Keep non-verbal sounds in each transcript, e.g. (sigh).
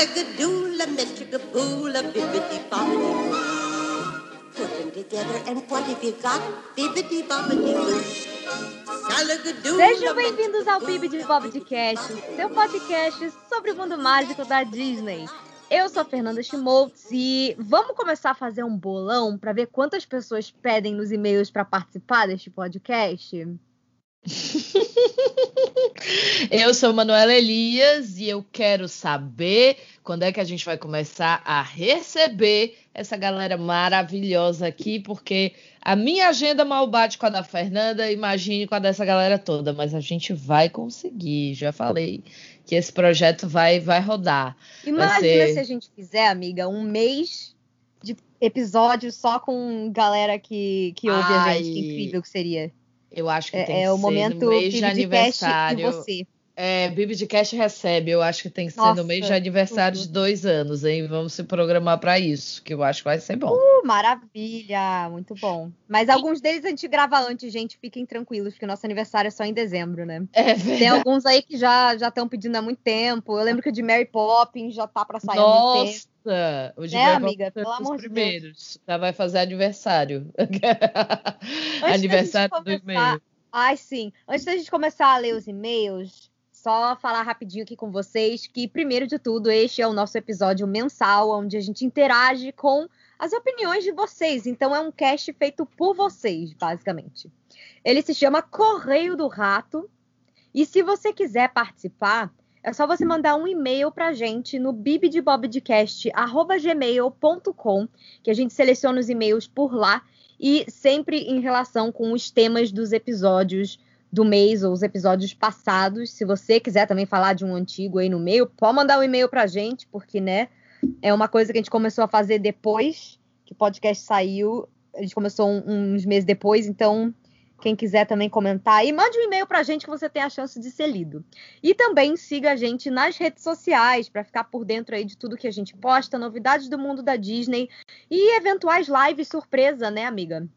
Bibbidi bobbidi boo. Put them together and what have you got? Boo. Sejam bem-vindos ao PIB de Bob de Cast, seu podcast sobre o mundo mágico da Disney. Eu sou a Fernanda Schmoltz e vamos começar a fazer um bolão para ver quantas pessoas pedem nos e-mails para participar deste podcast? Eu sou Manuela Elias e eu quero saber quando é que a gente vai começar a receber essa galera maravilhosa aqui, porque a minha agenda mal bate com a da Fernanda, imagine com a dessa galera toda, mas a gente vai conseguir, já falei que esse projeto vai vai rodar. Imagina ser- se a gente fizer, amiga, um mês de episódios só com galera que, que ouve a gente. Que Ai. incrível que seria. Eu acho que tem É, que é o ser momento no mês de PIB de aniversário. você. É, Bibi de Cash recebe, eu acho que tem que ser Nossa, no mês de aniversário tudo. de dois anos, hein? Vamos se programar para isso, que eu acho que vai ser bom. Uh, maravilha, muito bom. Mas alguns deles a gente grava antes, gente. Fiquem tranquilos, porque nosso aniversário é só em dezembro, né? É Tem verdade. alguns aí que já já estão pedindo há muito tempo. Eu lembro que o de Mary Poppins já tá pra sair há muito tempo. Nossa, o de Né, Mary amiga? Poppins foi Pelo amor de Deus. primeiros. Já vai fazer aniversário. Aniversário do e-mail. Ai, sim. Antes da gente começar a ler os e-mails, só falar rapidinho aqui com vocês que, primeiro de tudo, este é o nosso episódio mensal, onde a gente interage com as opiniões de vocês. Então, é um cast feito por vocês, basicamente. Ele se chama Correio do Rato. E se você quiser participar, é só você mandar um e-mail pra gente no bibidebobdcast.gmail.com, que a gente seleciona os e-mails por lá e sempre em relação com os temas dos episódios do mês ou os episódios passados. Se você quiser também falar de um antigo aí no meio, pode mandar um e-mail pra gente, porque, né, é uma coisa que a gente começou a fazer depois que o podcast saiu. A gente começou um- uns meses depois, então quem quiser também comentar aí, mande um e-mail pra gente que você tem a chance de ser lido. E também siga a gente nas redes sociais para ficar por dentro aí de tudo que a gente posta, novidades do mundo da Disney e eventuais lives surpresa, né, amiga?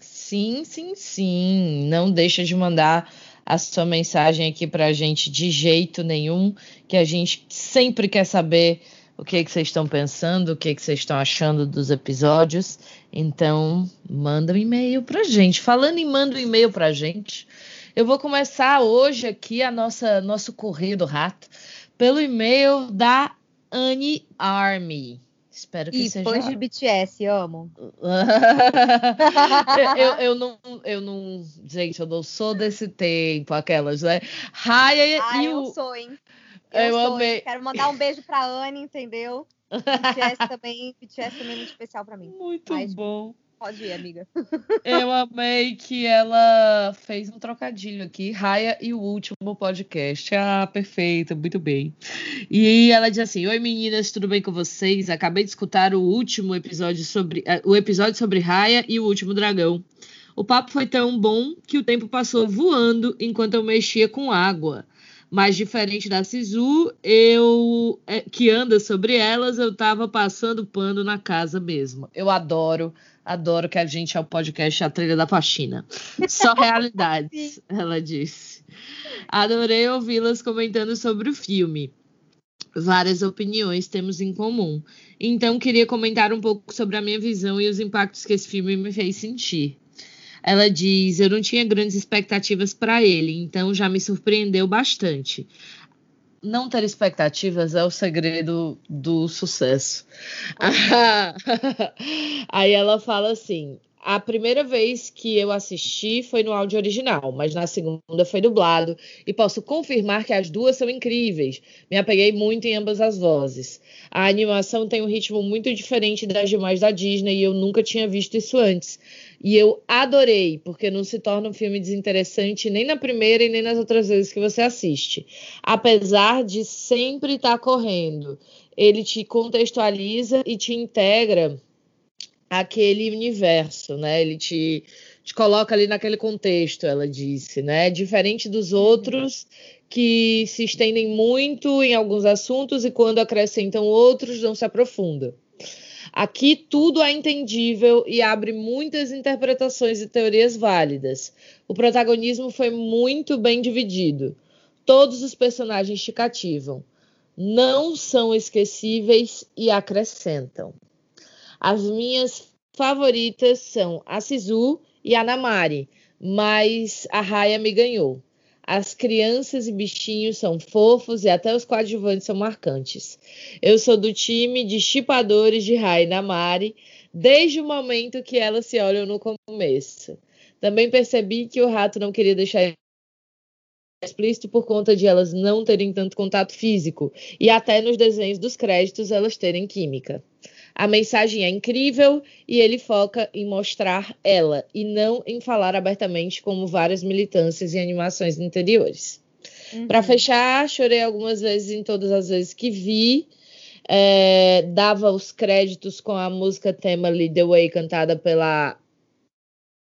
Sim, sim, sim. Não deixa de mandar a sua mensagem aqui pra gente de jeito nenhum, que a gente sempre quer saber o que, que vocês estão pensando, o que, que vocês estão achando dos episódios. Então, manda um e-mail pra gente. Falando em manda um e-mail pra gente, eu vou começar hoje aqui a nossa nosso correio do rato pelo e-mail da Anne Army. Espero que E seja fãs de BTS, amo. (laughs) eu, eu não, eu não, gente, eu não sou desse tempo, aquelas, né? Raya Ah, e eu o. sou, hein? Eu Eu, sou, amei. hein? Quero mandar um beijo pra Anne, entendeu? (laughs) BTS também, BTS também é muito especial pra mim. Muito Mas- bom. Pode ir, amiga. Eu amei que ela fez um trocadilho aqui, Raya e o último podcast. Ah, perfeito, muito bem. E ela diz assim: Oi meninas, tudo bem com vocês? Acabei de escutar o último episódio sobre eh, o episódio sobre Raya e o último dragão. O papo foi tão bom que o tempo passou voando enquanto eu mexia com água. Mas diferente da Sisu, eu eh, que anda sobre elas, eu tava passando pano na casa mesmo. Eu adoro Adoro que a gente é o podcast A Trilha da Faxina. Só (laughs) realidades, ela disse. Adorei ouvi-las comentando sobre o filme. Várias opiniões temos em comum. Então, queria comentar um pouco sobre a minha visão e os impactos que esse filme me fez sentir. Ela diz: Eu não tinha grandes expectativas para ele, então já me surpreendeu bastante. Não ter expectativas é o segredo do sucesso. (laughs) Aí ela fala assim: a primeira vez que eu assisti foi no áudio original, mas na segunda foi dublado, e posso confirmar que as duas são incríveis. Me apeguei muito em ambas as vozes. A animação tem um ritmo muito diferente das demais da Disney e eu nunca tinha visto isso antes. E eu adorei, porque não se torna um filme desinteressante nem na primeira e nem nas outras vezes que você assiste. Apesar de sempre estar correndo, ele te contextualiza e te integra aquele universo, né? Ele te, te coloca ali naquele contexto, ela disse, né? Diferente dos outros que se estendem muito em alguns assuntos e quando acrescentam outros não se aprofunda. Aqui tudo é entendível e abre muitas interpretações e teorias válidas. O protagonismo foi muito bem dividido. Todos os personagens te cativam. não são esquecíveis e acrescentam. As minhas favoritas são a Sisu e a Namari, mas a Raya me ganhou. As crianças e bichinhos são fofos e até os coadjuvantes são marcantes. Eu sou do time de chipadores de Raya e Namari desde o momento que elas se olham no começo. Também percebi que o rato não queria deixar explícito por conta de elas não terem tanto contato físico e até nos desenhos dos créditos elas terem química. A mensagem é incrível e ele foca em mostrar ela e não em falar abertamente como várias militâncias e animações anteriores. Uhum. Para fechar, chorei algumas vezes em todas as vezes que vi. É, dava os créditos com a música tema Lead the Way cantada pela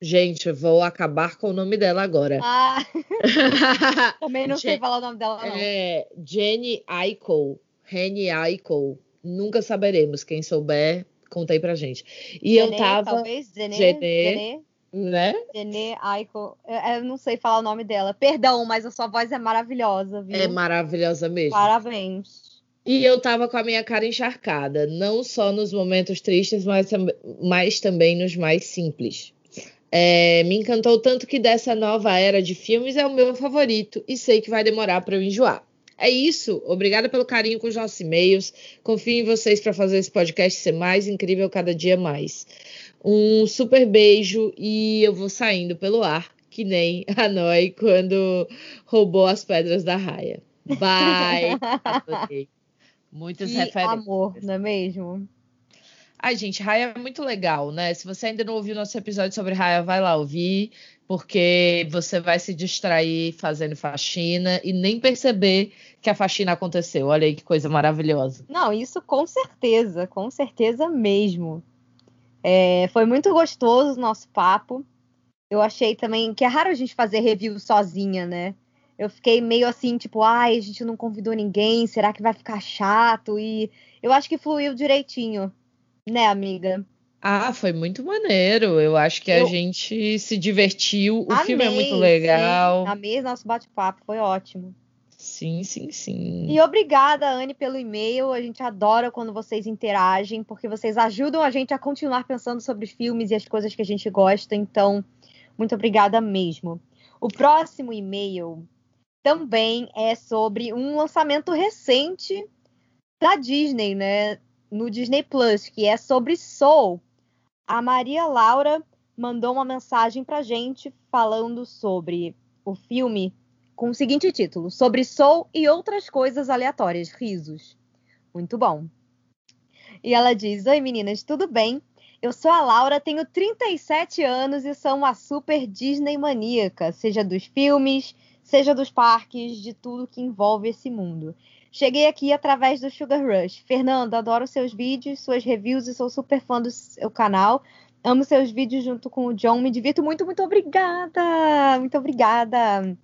Gente, vou acabar com o nome dela agora. Ah, (laughs) também não sei falar o nome dela, não. É Jenny Aiko. Henny Aiko. Nunca saberemos. Quem souber, conta aí pra gente. E Genê, eu tava. Talvez, Genê, Genê, né? Genê Aiko. Eu, eu, não sei falar o nome dela. Perdão, mas a sua voz é maravilhosa, viu? É maravilhosa mesmo. Parabéns. E eu tava com a minha cara encharcada, não só nos momentos tristes, mas, mas também nos mais simples. É, me encantou tanto que dessa nova era de filmes é o meu favorito e sei que vai demorar para eu enjoar. É isso. Obrigada pelo carinho com os nossos e-mails. Confio em vocês para fazer esse podcast ser mais incrível cada dia mais. Um super beijo e eu vou saindo pelo ar, que nem a Noi quando roubou as pedras da raia. Bye. (laughs) Muitas que referências. amor, não é mesmo? Ai, gente, Raya é muito legal, né? Se você ainda não ouviu nosso episódio sobre Raya, vai lá ouvir, porque você vai se distrair fazendo faxina e nem perceber que a faxina aconteceu. Olha aí que coisa maravilhosa. Não, isso com certeza, com certeza mesmo. É, foi muito gostoso o nosso papo. Eu achei também que é raro a gente fazer review sozinha, né? Eu fiquei meio assim, tipo, ai, a gente não convidou ninguém, será que vai ficar chato? E eu acho que fluiu direitinho. Né, amiga? Ah, foi muito maneiro. Eu acho que eu... a gente se divertiu. O amei, filme é muito legal. Sim, amei nosso bate-papo, foi ótimo. Sim, sim, sim. E obrigada, Anne, pelo e-mail. A gente adora quando vocês interagem, porque vocês ajudam a gente a continuar pensando sobre filmes e as coisas que a gente gosta. Então, muito obrigada mesmo. O próximo e-mail também é sobre um lançamento recente da Disney, né? no Disney Plus, que é sobre Soul. A Maria Laura mandou uma mensagem pra gente falando sobre o filme com o seguinte título: Sobre Soul e outras coisas aleatórias, risos. Muito bom. E ela diz: Oi meninas, tudo bem? Eu sou a Laura, tenho 37 anos e sou uma super Disney maníaca, seja dos filmes, seja dos parques, de tudo que envolve esse mundo. Cheguei aqui através do Sugar Rush. Fernando, adoro seus vídeos, suas reviews e sou super fã do seu canal. Amo seus vídeos junto com o John. Me divirto muito, muito obrigada! Muito obrigada!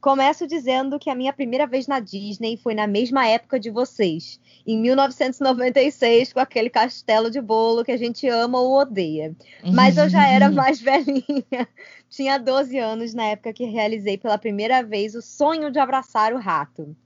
Começo dizendo que a minha primeira vez na Disney foi na mesma época de vocês, em 1996, com aquele castelo de bolo que a gente ama ou odeia. Mas eu já era (laughs) mais velhinha. Tinha 12 anos na época que realizei pela primeira vez o sonho de abraçar o rato.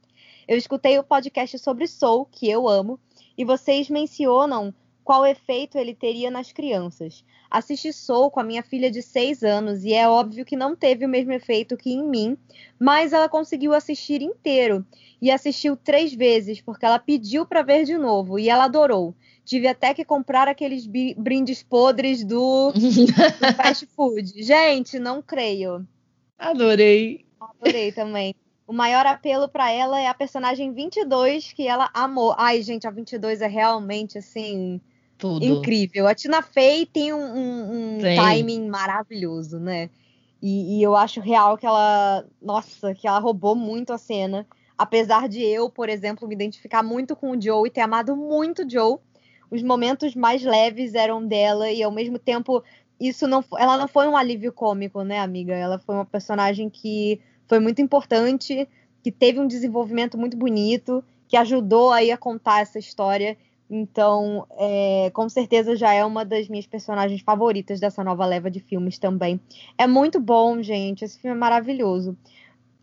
Eu escutei o podcast sobre Soul, que eu amo, e vocês mencionam qual efeito ele teria nas crianças. Assisti Soul com a minha filha de 6 anos e é óbvio que não teve o mesmo efeito que em mim, mas ela conseguiu assistir inteiro e assistiu três vezes porque ela pediu para ver de novo e ela adorou. Tive até que comprar aqueles brindes podres do, do (laughs) fast food. Gente, não creio. Adorei. Adorei também. O maior apelo para ela é a personagem 22, que ela amou. Ai, gente, a 22 é realmente, assim, Tudo. incrível. A Tina Fey tem um, um, um timing maravilhoso, né? E, e, eu acho real que ela, nossa, que ela roubou muito a cena. Apesar de eu, por exemplo, me identificar muito com o Joe e ter amado muito o Joe, os momentos mais leves eram dela e ao mesmo tempo isso não, ela não foi um alívio cômico, né, amiga? Ela foi uma personagem que foi muito importante, que teve um desenvolvimento muito bonito, que ajudou aí a contar essa história. Então, é, com certeza já é uma das minhas personagens favoritas dessa nova leva de filmes também. É muito bom, gente. Esse filme é maravilhoso.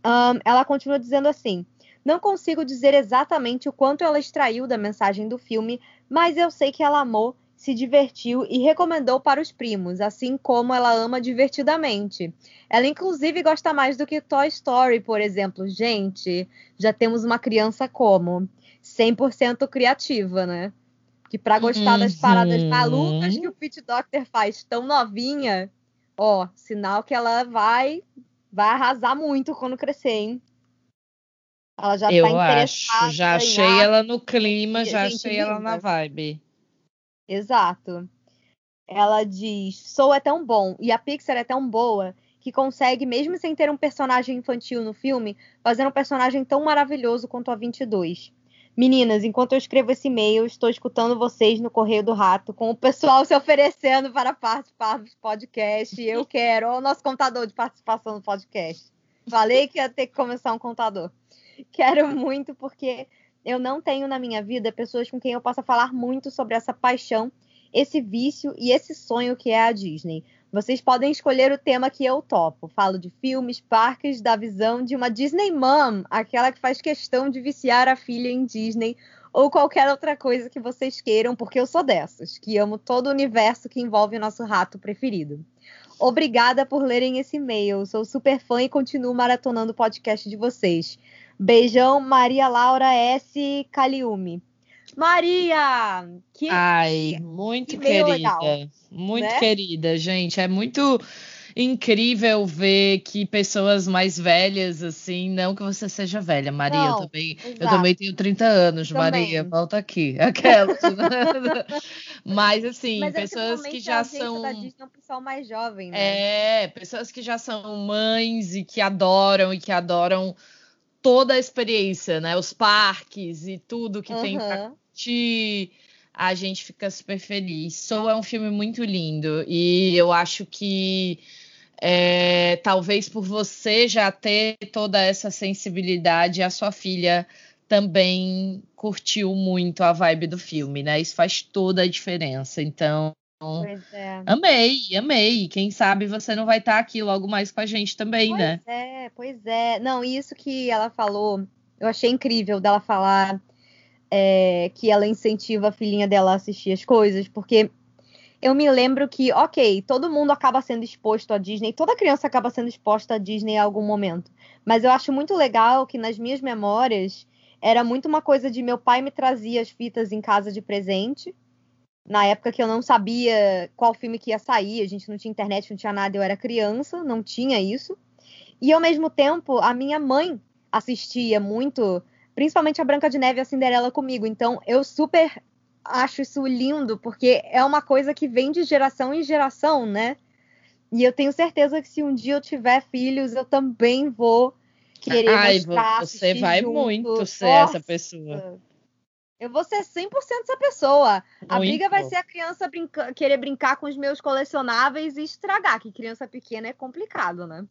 Um, ela continua dizendo assim: Não consigo dizer exatamente o quanto ela extraiu da mensagem do filme, mas eu sei que ela amou, se divertiu e recomendou para os primos, assim como ela ama divertidamente. Ela, inclusive, gosta mais do que Toy Story, por exemplo. Gente, já temos uma criança como 100% criativa, né? Que para gostar das paradas Uhum. malucas que o Pit Doctor faz tão novinha, ó, sinal que ela vai vai arrasar muito quando crescer, hein? Ela já Eu tá interessada acho, já achei ela no clima, já achei ela na linda. vibe. Exato. Ela diz: Soul é tão bom e a Pixar é tão boa que consegue, mesmo sem ter um personagem infantil no filme, fazer um personagem tão maravilhoso quanto a 22. Meninas, enquanto eu escrevo esse e-mail, estou escutando vocês no Correio do Rato, com o pessoal (laughs) se oferecendo para participar do podcast. Eu quero. O nosso contador de participação no podcast. Falei que ia ter que começar um contador. Quero muito, porque eu não tenho na minha vida pessoas com quem eu possa falar muito sobre essa paixão, esse vício e esse sonho que é a Disney. Vocês podem escolher o tema que eu topo. Falo de filmes, parques, da visão de uma Disney Mom, aquela que faz questão de viciar a filha em Disney, ou qualquer outra coisa que vocês queiram, porque eu sou dessas, que amo todo o universo que envolve o nosso rato preferido. Obrigada por lerem esse e-mail. Sou super fã e continuo maratonando o podcast de vocês. Beijão, Maria Laura S. Caliume. Maria! Que Ai, muito que querida. legal, muito né? querida, gente. É muito incrível ver que pessoas mais velhas, assim, não que você seja velha, Maria, eu Não, também, eu também tenho 30 anos, Também. Maria, volta aqui. (laughs) Aquela. Mas assim, Mas é pessoas que principalmente já são da Disney é um pessoal mais jovem, né? É, pessoas que já são mães e que adoram e que adoram toda a experiência, né? Os parques e tudo que tem pra Aham. curtir. A gente fica super feliz. Soul é um filme muito lindo e eu acho que é, talvez por você já ter toda essa sensibilidade, a sua filha também curtiu muito a vibe do filme, né? Isso faz toda a diferença. Então, Pois é. Amei, amei. Quem sabe você não vai estar aqui logo mais com a gente também, Pois né? é, pois é. Não, isso que ela falou, eu achei incrível dela falar é, que ela incentiva a filhinha dela a assistir as coisas, porque eu me lembro que, ok, todo mundo acaba sendo exposto à Disney, toda criança acaba sendo exposta à Disney em algum momento. Mas eu acho muito legal que nas minhas memórias era muito uma coisa de meu pai me trazia as fitas em casa de presente. Na época que eu não sabia qual filme que ia sair, a gente não tinha internet, não tinha nada, eu era criança, não tinha isso. E ao mesmo tempo, a minha mãe assistia muito, principalmente a Branca de Neve e a Cinderela comigo. Então, eu super acho isso lindo, porque é uma coisa que vem de geração em geração, né? E eu tenho certeza que se um dia eu tiver filhos, eu também vou querer Ai, mostrar, você assistir vai junto. muito ser Nossa, essa pessoa. Eu vou ser 100% essa pessoa. A Muito. briga vai ser a criança brinca- querer brincar com os meus colecionáveis e estragar, que criança pequena é complicado, né?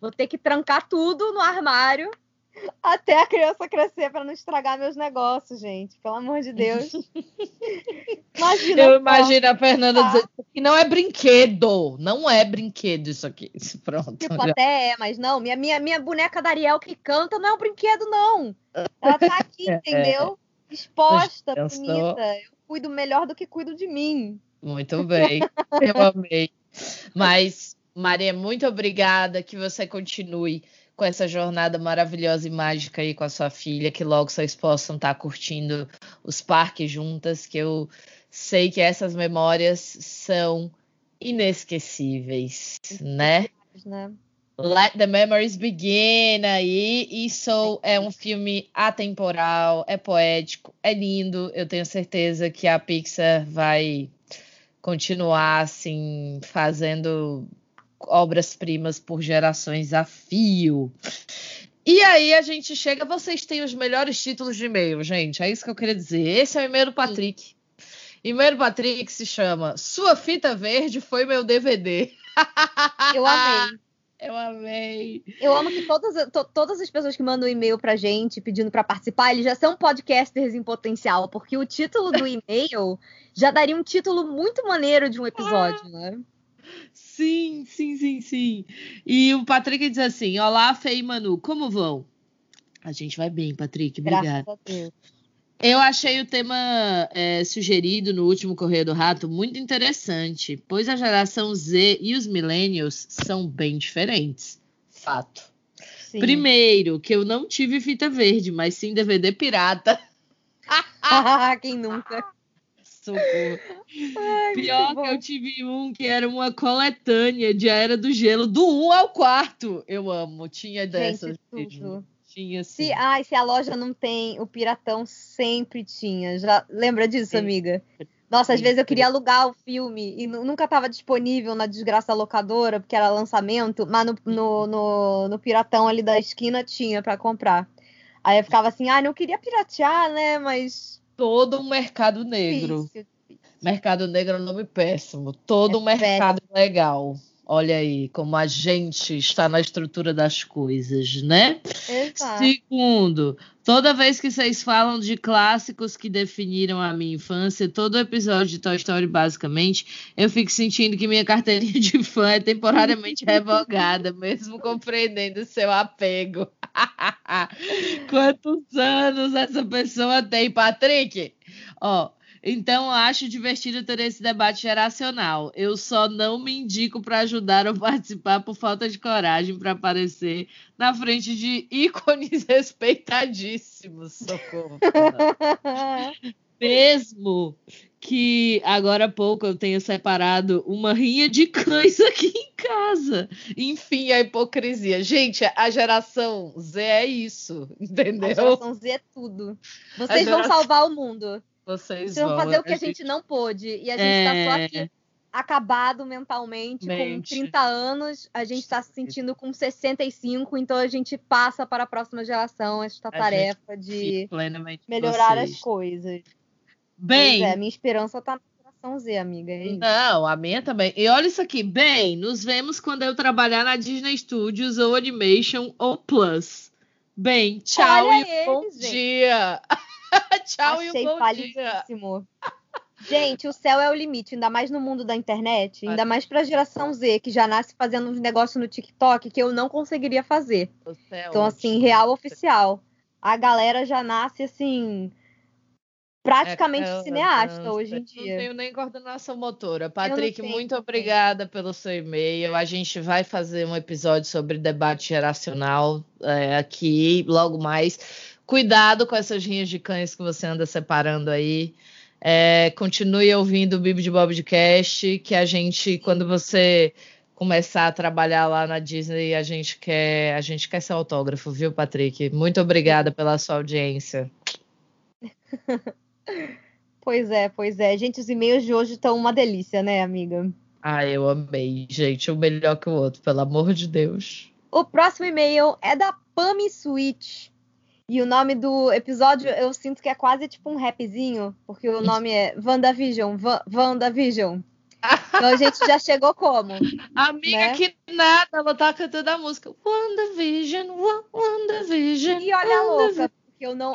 Vou ter que trancar tudo no armário (laughs) até a criança crescer para não estragar meus negócios, gente. Pelo amor de Deus. (laughs) Imagina Eu imagino a Fernanda Tá. dizendo que não é brinquedo, não é brinquedo isso aqui. (laughs) Pronto. Tipo, até é, mas não, minha, minha, minha boneca da Ariel que canta não é um brinquedo, não. Ela tá aqui, É. entendeu? Exposta, Pensou. bonita. Eu cuido melhor do que cuido de mim. Muito bem, (laughs) eu amei. Mas, Maria, muito obrigada que você continue com essa jornada maravilhosa e mágica aí com a sua filha, que logo vocês possam estar curtindo os parques juntas, que eu sei que essas memórias são inesquecíveis, né? Né? Let the Memories Begin aí. Isso é um filme atemporal, é poético, é lindo. Eu tenho certeza que a Pixar vai continuar assim fazendo obras-primas por gerações a fio. E aí a gente chega, vocês têm os melhores títulos de e-mail, gente. É isso que eu queria dizer. Esse é o e-mail do Patrick. E-mail do Patrick se chama Sua fita verde foi meu DVD. Eu amei. Eu amei. Eu amo que todas, to- todas as pessoas que mandam e-mail pra gente pedindo pra participar, eles já são podcasters em potencial, porque o título do e-mail (laughs) já daria um título muito maneiro de um episódio, né? Sim, sim, sim, sim. E o Patrick diz assim: Olá, Fê e Manu, como vão? A gente vai bem, Patrick. Graças Obrigada. a Deus. Eu achei o tema é, sugerido no último Correio do Rato muito interessante, pois a geração Z e os millennials são bem diferentes. Fato. Sim. Primeiro, que eu não tive fita verde, mas sim DVD pirata. (laughs) Quem nunca? Socorro. Ai, Pior que eu tive um que era uma coletânea de A Era do Gelo, do 1 ao 4. Eu amo. Tinha dessas. Gente, tudo. Tinha sim. Se, ai, se a loja não tem, o Piratão sempre tinha. Já lembra disso, Sim. amiga? Nossa, às vezes eu queria alugar o filme e nu- nunca estava disponível na desgraça locadora, porque era lançamento, mas no, no, no, no Piratão ali da esquina tinha para comprar. Aí eu ficava assim, ah, não queria piratear, né? Mas. Todo um mercado negro. difícil. Mercado negro é um nome péssimo. Todo É um mercado legal. Olha aí como a gente está na estrutura das coisas, né? Exato. Segundo, toda vez que vocês falam de clássicos que definiram a minha infância, todo episódio de Toy Story, basicamente, eu fico sentindo que minha carteirinha de fã é temporariamente (laughs) revogada, mesmo compreendendo seu apego. (laughs) Quantos anos essa pessoa tem, Patrick? Ó, então eu acho divertido ter esse debate geracional. Eu só não me indico para ajudar ou participar por falta de coragem para aparecer na frente de (laughs) ícones respeitadíssimos. Socorro. (laughs) Mesmo que agora há pouco eu tenha separado uma rinha de cães aqui em casa. Enfim, a hipocrisia. Gente, a geração Z é isso, A entendeu? geração Z é tudo. Vocês vão geração- salvar o mundo. Vocês vão fazer o que a gente- gente não pôde. E a gente tá só É. aqui acabado mentalmente, Mente. com 30 anos, a gente tá se sentindo com 65, então a gente passa para a próxima geração esta A tarefa de melhorar vocês. as coisas. Bem, Pois é, minha esperança tá na geração Z, amiga. É. Não, a minha também. E olha isso aqui. Bem, nos vemos quando eu trabalhar na Disney Studios ou Animation ou Plus. Bem, tchau Olha e bom eles, gente. dia. (laughs) (laughs) tchau e Achei um bom dia. Gente, o céu é o limite, ainda mais no mundo da internet, ainda mais pra geração Z, que já nasce fazendo uns negócios no TikTok que eu não conseguiria fazer. É Então, assim, real oficial. A galera já nasce assim. Praticamente É, eu- cineasta hoje em Não dia. tenho nem coordenação motora. Patrick, muito obrigada pelo seu e-mail. A gente vai fazer um episódio sobre debate geracional é, aqui logo mais. Cuidado com essas rinhas de cães que você anda separando aí. É, continue ouvindo o Bibi de Bobcast, que a gente, quando você começar a trabalhar lá na Disney, a gente quer, a gente quer seu autógrafo, viu, Patrick? Muito obrigada pela sua audiência. (laughs) Pois é, pois é. Gente, os e-mails de hoje estão uma delícia, né, amiga? Ah, eu amei, gente. Um melhor que o outro, pelo amor de Deus. O próximo e-mail é da Pami Switch. E o nome do episódio eu sinto que é quase tipo um rapzinho, porque o nome é WandaVision, Va WandaVision. Então a gente já chegou como? Amiga, Né? que nada, ela tá cantando a música. WandaVision, Wa- WandaVision. E olha a louca, porque eu não,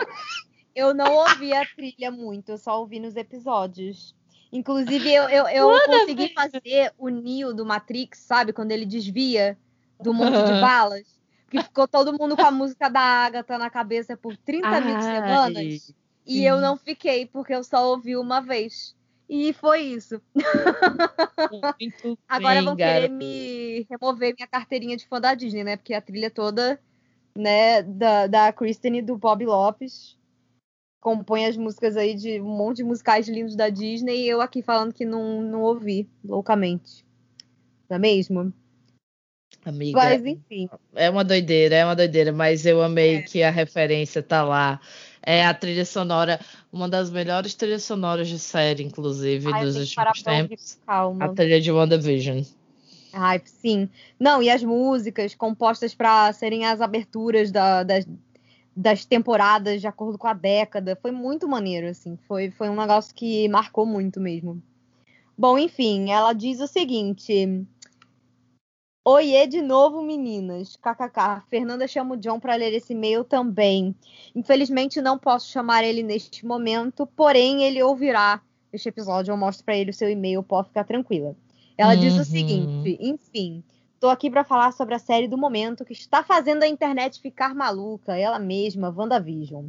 eu não ouvi a trilha muito, eu só ouvi nos episódios. Inclusive, eu, eu, eu consegui fazer o Neo do Matrix, sabe? Quando ele desvia do monte de (laughs) balas. Que ficou todo mundo com a música da Agatha na cabeça por 30 mil Ai, semanas. E sim. eu não fiquei, porque eu só ouvi uma vez. E foi isso. Muito Agora bem, vão querer garota. me remover minha carteirinha de fã da Disney, né? Porque a trilha toda, né, da, da Kristen e do Bob Lopes compõe as músicas aí de um monte de musicais lindos da Disney e eu aqui falando que não, não ouvi loucamente. Não é mesmo? Amiga, Mas enfim. é uma doideira, é uma doideira, mas eu amei É. que a referência tá lá. É a trilha sonora, uma das melhores trilhas sonoras de série, inclusive, Ai, dos últimos tempos. calma. A trilha de WandaVision. Ai, sim. Não, e as músicas compostas para serem as aberturas da- das, das temporadas de acordo com a década. Foi muito maneiro, assim. Foi, foi um negócio que marcou muito mesmo. Bom, enfim, ela diz o seguinte. Oiê de novo, meninas. KKK. Fernanda chama o John para ler esse e-mail também. Infelizmente não posso chamar ele neste momento, porém ele ouvirá este episódio. Eu mostro para ele o seu e-mail, pode ficar tranquila. Ela diz Uhum. o seguinte: enfim, Tô aqui para falar sobre a série do momento que está fazendo a internet ficar maluca, ela mesma, WandaVision.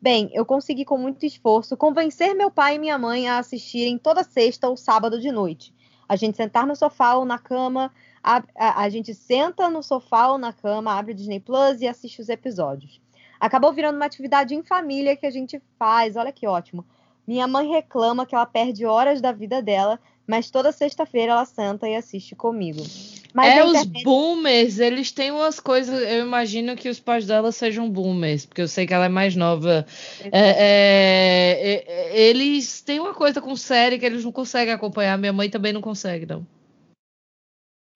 Bem, eu consegui com muito esforço convencer meu pai e minha mãe a assistirem toda sexta ou sábado de noite. A gente sentar no sofá ou na cama, a, a, a gente senta no sofá ou na cama, abre o Disney Plus e assiste os episódios. Acabou virando uma atividade em família que a gente faz, olha que ótimo. Minha mãe reclama que ela perde horas da vida dela, mas toda sexta-feira ela senta e assiste comigo. Mas é, a os internet- boomers, eles têm umas coisas. Eu imagino que os pais dela sejam boomers, porque eu sei que ela é mais nova. É, é, é, eles têm uma coisa com série que eles não conseguem acompanhar. Minha mãe também não consegue, não.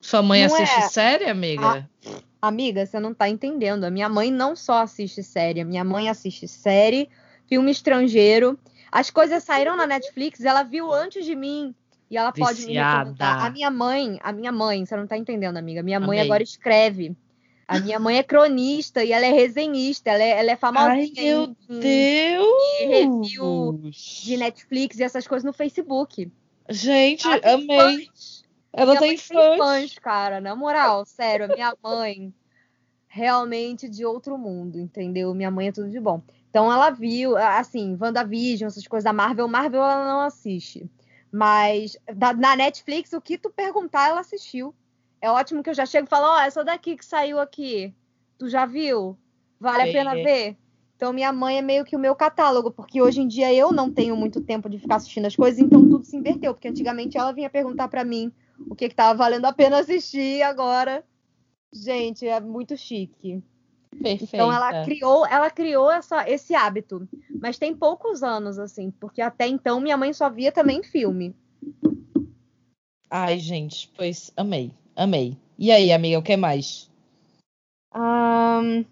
Sua mãe Não assiste é- série, amiga? Amiga, você não tá entendendo. A minha mãe não só assiste série, a minha mãe assiste série, filme estrangeiro. As coisas saíram na Netflix, ela viu antes de mim. E ela pode me Viciada. recomendar. A minha mãe, a minha mãe, você não tá entendendo, amiga. Minha mãe Amei. agora escreve. A minha mãe é cronista e ela é resenhista, ela é, ela é famosinha Ai, meu em- Deus! review de Netflix e essas coisas no Facebook. Gente, amei. fãs. Ela Minha tem mãe tem fãs. fãs, cara. Na moral, sério, a minha mãe realmente de outro mundo, entendeu? Minha mãe é tudo de bom. Então ela viu, assim, WandaVision, essas coisas da Marvel. Marvel ela não assiste. Mas da- na Netflix, o que tu perguntar, ela assistiu. É ótimo que eu já chego e falo, ó, essa daqui que saiu aqui. Tu já viu? Vale a É. pena ver? Então minha mãe é meio que o meu catálogo, porque hoje em dia eu não tenho muito tempo de ficar assistindo as coisas, então tudo se inverteu, porque antigamente ela vinha perguntar pra mim o que que tava valendo a pena assistir agora, gente, é muito chique. Perfeita. Então ela criou, ela criou essa, esse hábito, mas tem poucos anos assim, porque até então minha mãe só via também filme. Ai, gente, pois amei, amei. E aí, amiga, o que mais? Ahn,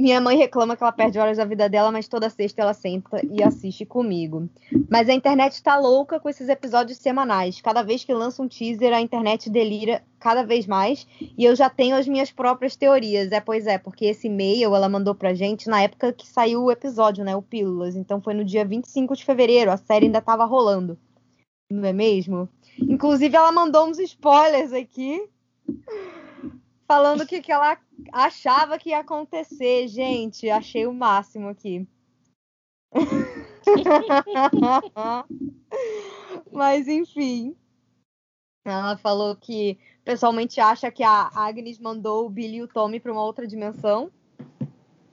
Minha mãe reclama que ela perde horas da vida dela, mas toda sexta ela senta e assiste comigo. Mas a internet tá louca com esses episódios semanais. Cada vez que lança um teaser, a internet delira cada vez mais. E eu já tenho as minhas próprias teorias. É, pois é, porque esse e-mail ela mandou pra gente na época que saiu o episódio, né? O Pílulas. Então foi no dia 25 de fevereiro. A série ainda tava rolando. Não é mesmo? Inclusive, ela mandou uns spoilers aqui. Falando o que, que ela achava que ia acontecer, gente. Achei o máximo aqui. (laughs) Mas enfim. Ela falou que pessoalmente acha que a Agnes mandou o Billy e o Tommy para uma outra dimensão.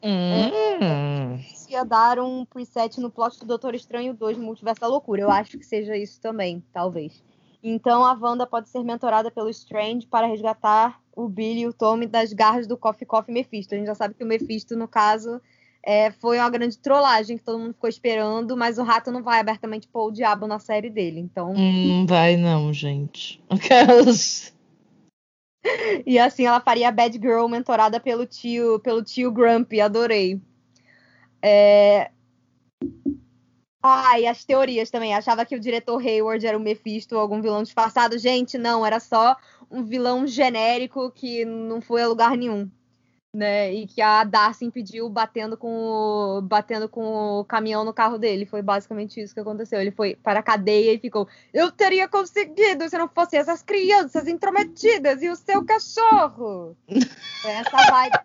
Hum. Isso ia dar um preset no plot do Doutor Estranho 2 no Multiverso da Loucura. Eu acho que seja isso também, talvez. Então a Wanda pode ser mentorada pelo Strange para resgatar o Billy e o Tommy das garras do Coffee Coffee Mephisto. A gente já sabe que o Mephisto, no caso, é, foi uma grande trollagem que todo mundo ficou esperando, mas o rato não vai abertamente pôr o diabo na série dele. Então, Hum, vai não, gente. (laughs) Aquelas. e assim ela faria a Bad Girl mentorada pelo tio, pelo tio Grumpy. Adorei. É... Ah, e as teorias também. Achava que o diretor Hayward era o Mephisto ou algum vilão disfarçado. Gente, não, era só um vilão genérico que não foi a lugar nenhum. Né? E que a Darcy impediu batendo com, o, batendo com o caminhão no carro dele. Foi basicamente isso que aconteceu. Ele foi para a cadeia e ficou: Eu teria conseguido se não fossem essas crianças intrometidas e o seu cachorro. (laughs) Foi essa vibe.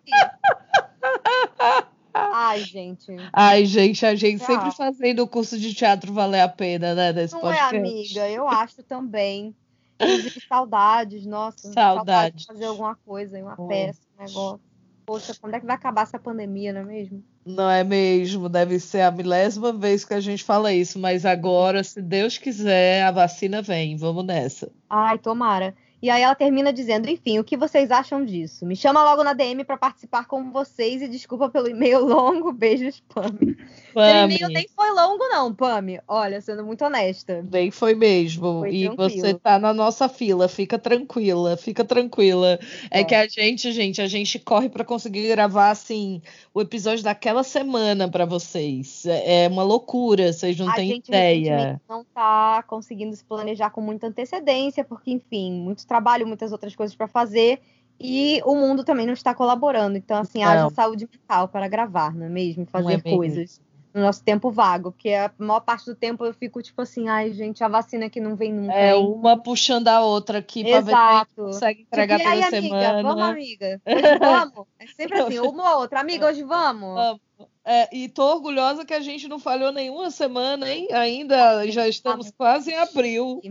Ai, gente. Ai, gente, a gente sempre fazendo o curso de teatro valer a pena, né? Nesse Não é, podcast. amiga? Eu acho também. Inclusive, saudades, nossa. Saudades. de fazer alguma coisa, uma Hum. peça, um negócio. Poxa, quando é que vai acabar essa pandemia, não é mesmo? Não é mesmo? Deve ser a milésima vez que a gente fala isso, mas agora, se Deus quiser, a vacina vem. Vamos nessa. Ai, tomara. E aí ela termina dizendo, enfim, o que vocês acham disso? Me chama logo na DM para participar com vocês e desculpa pelo e-mail (laughs) longo. Beijos, Pami. O e-mail nem foi longo, não, Pami. Olha, sendo muito honesta. bem foi mesmo. Foi e tranquilo. você tá na nossa fila, fica tranquila, fica tranquila. É, É. que a gente, gente, a gente corre pra conseguir gravar assim o episódio daquela semana pra vocês. É é uma loucura, vocês não a têm gente ideia. não tá conseguindo se planejar com muita antecedência, porque, enfim, muito trabalho, muitas outras coisas para fazer. E o mundo também não está colaborando. Então, assim, haja Não. saúde mental para gravar, não é mesmo? É fazer mesmo. coisas. no nosso tempo vago, porque a maior parte do tempo eu fico tipo assim, ai gente, a vacina que não vem nunca. É, hein? uma puxando a outra aqui pra ver se consegue entregar Tipo, e aí, pela amiga, semana. vamos, amiga? Hoje vamos? (laughs) É sempre assim, uma ou outra. Amiga, hoje vamos? Vamos. É, e tô orgulhosa que a gente não falhou nenhuma semana, hein? Ainda já estamos quase em abril.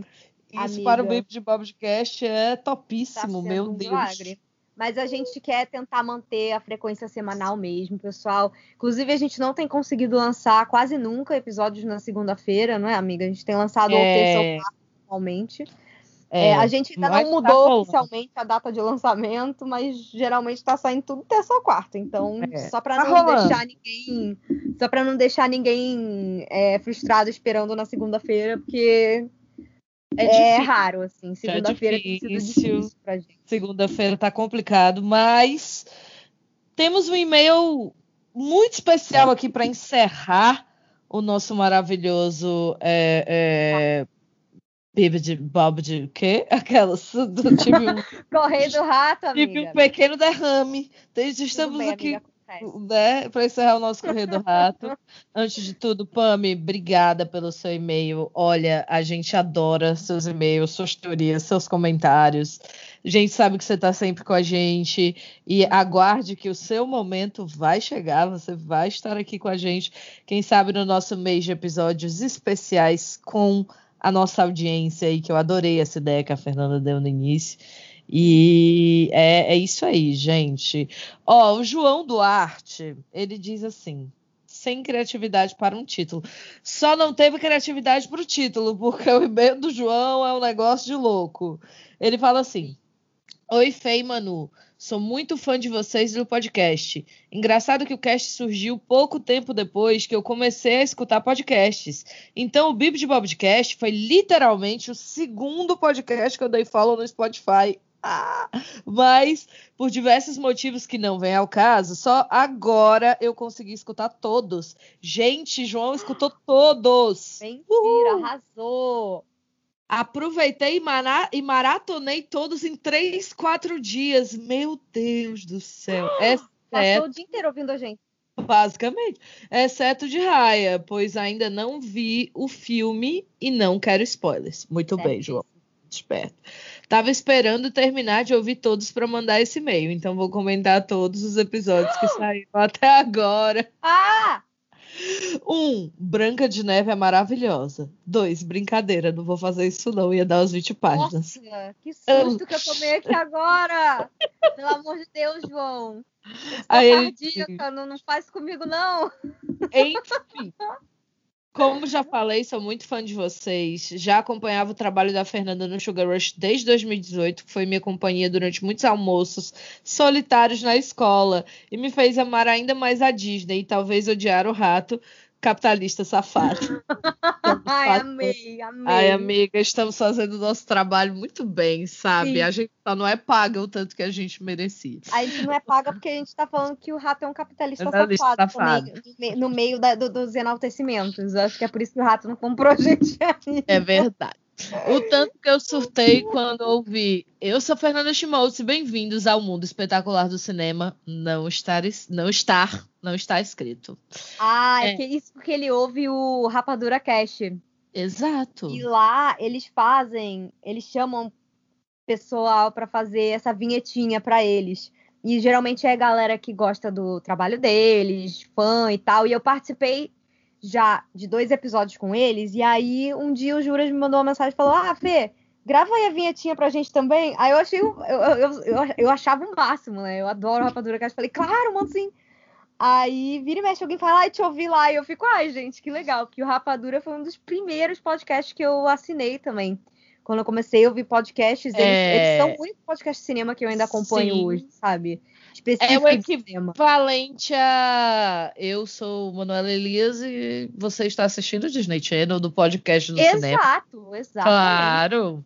Isso Amiga. para o Bip de Bobcast é Tá topíssimo, sendo meu um Deus. milagre. Mas a gente quer tentar manter a frequência semanal mesmo, pessoal. Inclusive, a gente não tem conseguido lançar quase nunca episódios na segunda-feira, não é, amiga? A gente tem lançado ou terça ou É, quarta normalmente. é, É, a gente ainda não tá mudou rolando. oficialmente a data de lançamento, mas geralmente tá saindo tudo terça ou quarta. Então, É, só para tá não rolando. deixar ninguém, só para não deixar ninguém é, frustrado esperando na segunda-feira, porque é é, difícil. raro assim. Segunda-feira tem sido difícil. difícil pra gente. Segunda-feira tá complicado, mas temos um e-mail muito especial aqui para encerrar o nosso maravilhoso é, é, Bib de Bob de quê? (laughs) Aquelas do tive um, (laughs) Correio do rato, tive amiga. um pequeno derrame. Desde estamos bem, aqui amiga. Né, para encerrar o nosso Correio do Rato. (laughs) Antes de tudo, Pami, obrigada pelo seu e-mail. Olha, a gente adora seus e-mails, suas teorias, seus comentários. A gente sabe que você está sempre com a gente e aguarde que o seu momento vai chegar, você vai estar aqui com a gente, quem sabe no nosso mês de episódios especiais com a nossa audiência aí, que eu adorei essa ideia que a Fernanda deu no início. E é, é isso aí, gente. Ó, o João Duarte, ele diz assim: sem criatividade para um título. Só não teve criatividade para o título, porque o e-mail do João é um negócio de louco. Ele fala assim: Oi, Fei Manu. Sou muito fã de vocês e do podcast. Engraçado que o cast surgiu pouco tempo depois que eu comecei a escutar podcasts. Então, o Bib de Bobcast foi literalmente o segundo podcast que eu dei follow no Spotify. Ah, (laughs) mas, por diversos motivos que não vêm ao caso, só agora eu consegui escutar todos. Gente, João escutou todos. Mentira, arrasou. Aproveitei e, mara- e maratonei todos em três, quatro dias. Meu Deus do céu. (gasps) Passou Exceto, o dia inteiro ouvindo a gente. basicamente. Exceto de Raya, pois ainda não vi o filme e não quero spoilers. Muito bem, João. Esperto. Tava esperando terminar de ouvir todos para mandar esse e-mail, então vou comentar todos os episódios que saíram até agora. Ah! Um, Branca de Neve é maravilhosa. Dois, brincadeira, não vou fazer isso não, ia dar as 20 páginas. Nossa, que susto que eu tomei aqui agora! Pelo amor de Deus, João. Eu sou Aí ele- cardíaca, não, não faz comigo, não. Enfim. Como já falei, sou muito fã de vocês. Já acompanhava o trabalho da Fernanda no Sugar Rush desde 2018, que foi minha companhia durante muitos almoços solitários na escola. E me fez amar ainda mais a Disney e talvez odiar o rato capitalista safado. (laughs) Ai, amei, amei. Ai, amiga, estamos fazendo o nosso trabalho muito bem, sabe? Sim. A gente só não é paga o tanto que a gente merecia. A gente não é paga porque a gente tá falando que o rato é um capitalista Capitalista safado, safado. No meio, no meio da- do- dos enaltecimentos. Acho que é por isso que o rato não comprou a gente aí. É verdade. O tanto que eu surtei quando ouvi Eu sou Fernanda Schmoltz, bem-vindos ao mundo espetacular do cinema. Não estar, não estar, não está escrito. Ah, é, É. que isso porque ele ouve o Rapadura Cash. Exato. E lá eles fazem, eles chamam pessoal pra fazer essa vinhetinha pra eles. E geralmente é a galera que gosta do trabalho deles, fã e tal. E eu participei já de dois episódios com eles. E aí um dia o Juras me mandou uma mensagem e falou: Ah, Fê, grava aí a vinhetinha pra gente também. Aí eu achei, eu, eu, eu, eu achava o máximo, né? Eu adoro Rapadura Cast. Falei, claro, mano, sim. Aí vira e mexe, alguém fala, ai, te ouvi lá. E eu fico, ai, gente, que legal. Porque o Rapadura foi um dos primeiros podcasts que eu assinei também. Quando eu comecei a ouvir podcasts, eles, É. eles são o único podcast de cinema que eu ainda acompanho Sim. hoje, sabe? É o equivalente a eu sou Manuela Elias e você está assistindo o Disney Channel do podcast do cinema. Exato, exato. Claro.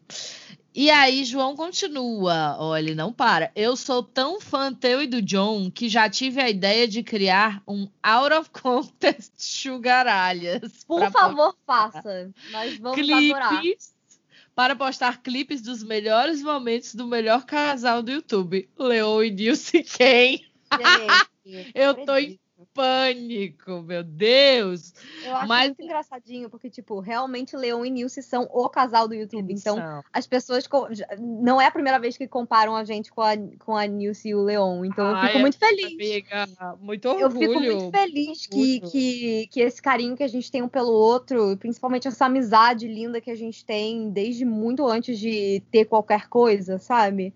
E aí, João continua. Olha, ele não para. Eu sou tão fã teu e do John que já tive a ideia de criar um out of context (laughs) chugaralhas. Por favor, faça. Nós vamos adorar. Para postar clipes dos melhores momentos do melhor casal do YouTube, Leo e Nilce Quem. (laughs) Eu tô acredito. Pânico, meu Deus. Eu acho Mas- muito engraçadinho, porque, tipo, realmente Leon e Nilce são o casal do YouTube. Então, São. as pessoas. Não é a primeira vez que comparam a gente com a, com a Nilce e o Leon. Então, eu Ai, fico muito feliz. Amiga, muito Eu orgulho. fico muito feliz que, que, que esse carinho que a gente tem um pelo outro, principalmente essa amizade linda que a gente tem desde muito antes de ter qualquer coisa, sabe?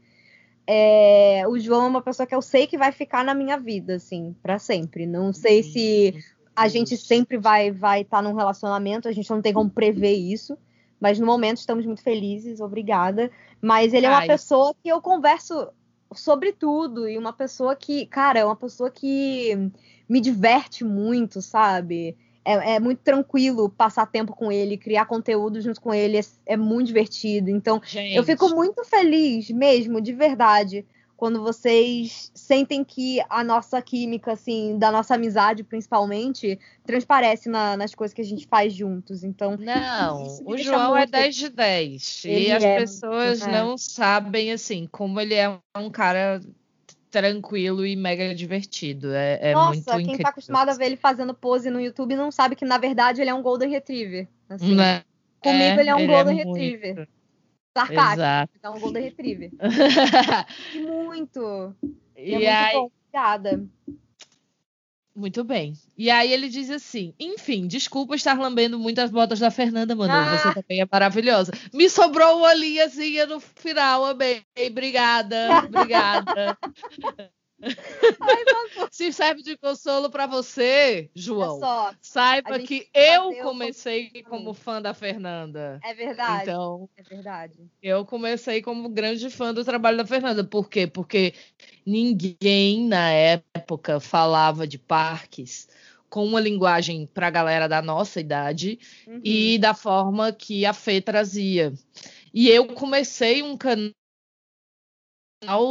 É, o João é uma pessoa que eu sei que vai ficar na minha vida, assim, pra sempre. Não sei se a gente sempre vai vai estar num relacionamento, a gente não tem como prever isso, mas no momento estamos muito felizes, obrigada. Mas ele é uma Ai. pessoa que eu converso sobre tudo e uma pessoa que, cara, é uma pessoa que me diverte muito, sabe? É, é muito tranquilo passar tempo com ele, criar conteúdo junto com ele, é, é muito divertido. Então, Gente, eu fico muito feliz mesmo, de verdade, quando vocês sentem que a nossa química, assim, da nossa amizade, principalmente, transparece na- nas coisas que a gente faz juntos. Então, Não, o João é muito- 10 de 10. Ele e as é pessoas é. não sabem, assim, como ele é um cara tranquilo e mega divertido. É, é muito nossa, quem incrível. tá acostumado a ver ele fazendo pose no YouTube não sabe que, na verdade, ele é um Golden Retriever. assim. Né? Comigo ele é um Golden muito. Retriever. Sarcástico, Exato. é um Golden Retriever. (laughs) E muito. E, e é muito aí, bom. Obrigada. Muito bem. E aí ele diz assim: enfim, desculpa estar lambendo muitas botas da Fernanda, mano. Ah. Você também é maravilhosa. Me sobrou uma linhazinha no final, amei. Obrigada, obrigada. (laughs) (laughs) Se serve de consolo pra você, João. Olha só, Saiba que eu comecei como fã da Fernanda. é verdade. Então, É verdade. eu comecei como grande fã do trabalho da Fernanda. Por quê? Porque ninguém na época falava de parques com uma linguagem para a galera da nossa idade Uhum. e da forma que a Fê trazia. E eu comecei um canal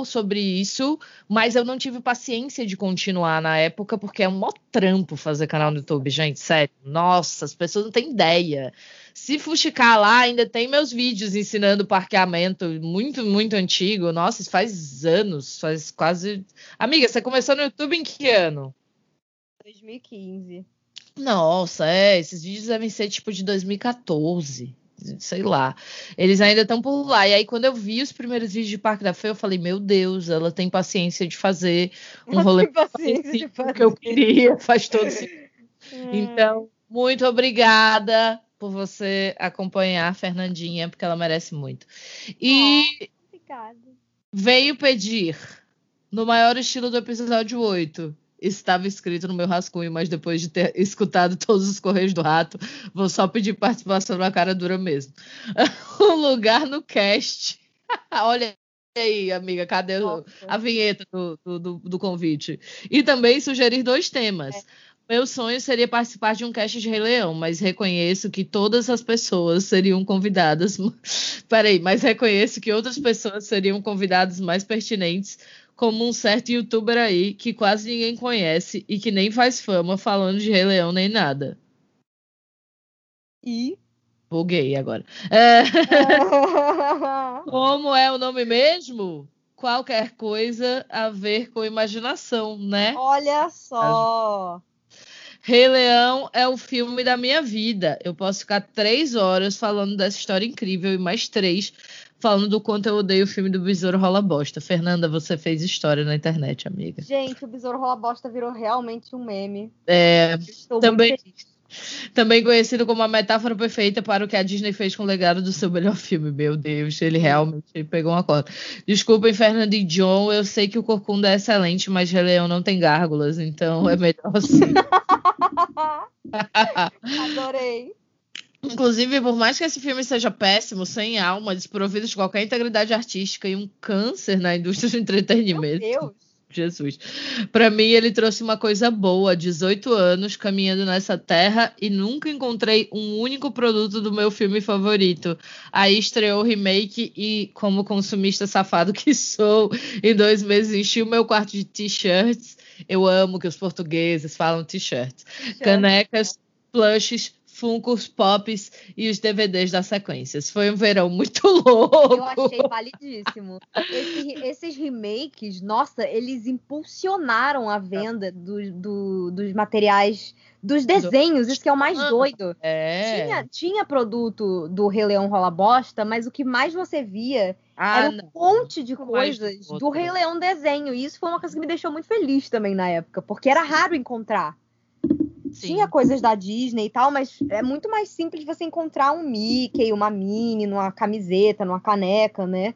sobre isso, mas eu não tive paciência de continuar na época, porque é um mó trampo fazer canal no YouTube, gente, sério. Nossa, as pessoas não têm ideia. Se fuxicar lá, ainda tem meus vídeos ensinando parqueamento, muito, muito antigo. Nossa, isso faz anos, faz quase. Amiga, você começou no YouTube em que ano? 2015. Nossa, é, esses vídeos devem ser tipo de 2014, sei lá. Eles ainda estão por lá. E aí, quando eu vi os primeiros vídeos de Parque da Fé, eu falei, meu Deus, ela tem paciência de fazer um rolê Tem paciência de parecido que eu queria, (laughs) faz todo (laughs) sentido. Hum. Então, muito obrigada por você acompanhar a Fernandinha, porque ela merece muito. E Obrigada. veio pedir, no maior estilo do episódio 8. Estava escrito no meu rascunho, mas depois de ter escutado todos os Correios do Rato, vou só pedir participação na cara dura mesmo. (laughs) um lugar no cast. (laughs) Olha aí, amiga, cadê Nossa. a vinheta do, do, do- do convite? E também sugerir dois temas. Meu sonho seria participar de um cast de Rei Leão, mas reconheço que todas as pessoas seriam convidadas. (laughs) Peraí, mas reconheço que outras pessoas seriam convidadas mais pertinentes, como um certo youtuber aí que quase ninguém conhece e que nem faz fama falando de Rei Leão nem nada. E. Buguei agora. É, (laughs) como é o nome mesmo? Qualquer coisa a ver com imaginação, né? Olha só. Rei Leão é o filme da minha vida. Eu posso ficar três horas falando dessa história incrível e mais três falando do quanto eu odeio o filme do Besouro Rola Bosta. Fernanda, você fez história na internet, amiga. Gente, o Besouro Rola Bosta virou realmente um meme. É, Também- também conhecido como a metáfora perfeita para o que a Disney fez com o legado do seu melhor filme. Meu Deus, ele realmente pegou uma cota. Desculpem, Fernanda e John, eu sei que o Corcunda é excelente, mas Rei Leão não tem gárgulas, então é melhor assim. (laughs) Adorei. Inclusive, por mais que esse filme seja péssimo, sem alma, desprovido de qualquer integridade artística e um câncer na indústria do Meu entretenimento, Deus. Jesus. Pra mim, ele trouxe uma coisa boa. 18 anos caminhando nessa terra e nunca encontrei um único produto do meu filme favorito. Aí estreou o remake e, como consumista safado que sou, em dois meses enchi o meu quarto de t-shirts. Eu amo que os portugueses falam t-shirts. Canecas, plushes, Funkos Pops e os DVDs das sequências. Foi um verão muito louco. Eu achei validíssimo. Esse, esses remakes, nossa, eles impulsionaram a venda do, do, dos materiais dos desenhos, isso que é o mais doido. É. Tinha, tinha produto do Rei Leão Rola Bosta, mas o que mais você via Ah, era um não. monte de coisas outro. do Rei Leão desenho. E isso foi uma coisa que me deixou muito feliz também na época, porque era raro encontrar. Sim. Tinha coisas da Disney e tal, mas é muito mais simples você encontrar um Mickey, uma Minnie, numa camiseta, numa caneca, né?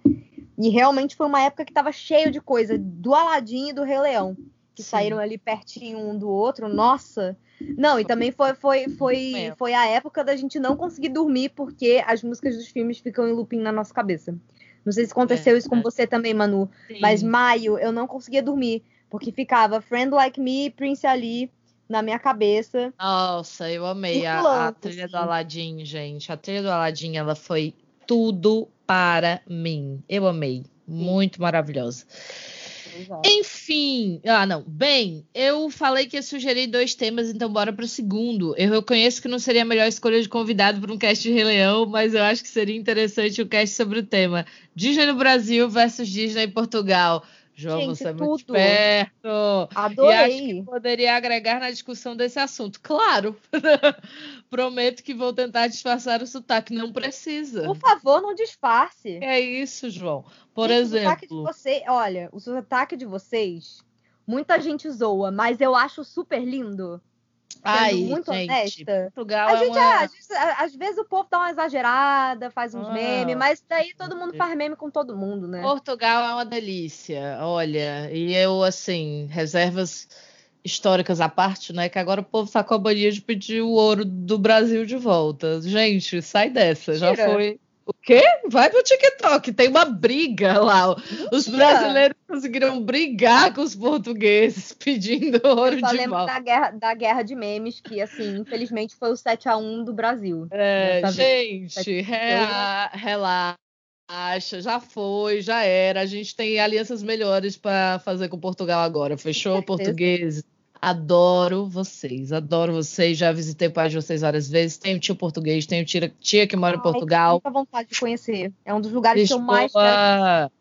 E realmente foi uma época que tava cheio de coisa do Aladim e do Rei Leão, que Sim. saíram ali pertinho um do outro. Nossa! Não, e também foi, foi, foi, É. foi a época da gente não conseguir dormir porque as músicas dos filmes ficam em looping na nossa cabeça. Não sei se aconteceu É, isso com é. você também, Manu, Sim. mas maio eu não conseguia dormir, porque ficava Friend Like Me, Prince Ali na minha cabeça. Nossa, eu amei a, a trilha do assim. Aladdin, gente. A trilha do Aladdin, ela foi tudo para mim. Eu amei. Muito maravilhosa. Enfim, ah, não. Bem, eu falei que ia sugerir dois temas, então bora pro segundo. Eu reconheço que não seria a melhor escolha de convidado para um cast de Rei Leão, mas eu acho que seria interessante o cast sobre o tema Disney no Brasil versus Disney em Portugal. João, Gente, você é muito tudo. esperto. E acho que Adorei. poderia agregar na discussão desse assunto. Claro. (laughs) Prometo que vou tentar disfarçar o sotaque. Não precisa. Por favor, não disfarce. É isso, João. Por Gente, O sotaque de exemplo. você, olha, o sotaque de vocês, muita gente zoa, mas eu acho super lindo. Ai, muito gente, honesta. Portugal A é gente, uma... é, às, vezes, a- às vezes o povo dá uma exagerada, faz uns Ah. memes, mas daí todo mundo faz meme com todo mundo, né? Portugal é uma delícia, olha. E eu, assim, reservas históricas à parte, né? Que agora o povo tá com a mania de pedir o ouro do Brasil de volta. Gente, sai dessa. Já Mentira. foi. O quê? Vai pro TikTok. Tem uma briga lá. Os brasileiros conseguiram brigar com os portugueses (laughs) pedindo ouro Eu só de lembro volta. da guerra, da guerra de memes, que, assim, infelizmente foi o 7x1 do Brasil. É, gente, rea- relaxa, já foi, já era. A gente tem alianças melhores para fazer com Portugal agora. Fechou, certeza. Adoro vocês, adoro vocês. Já visitei o país de vocês várias vezes. Tenho tio português, tenho tia, tia que mora em Ai, Portugal. Muita vontade de conhecer. É um dos lugares que eu mais quero. Lisboa,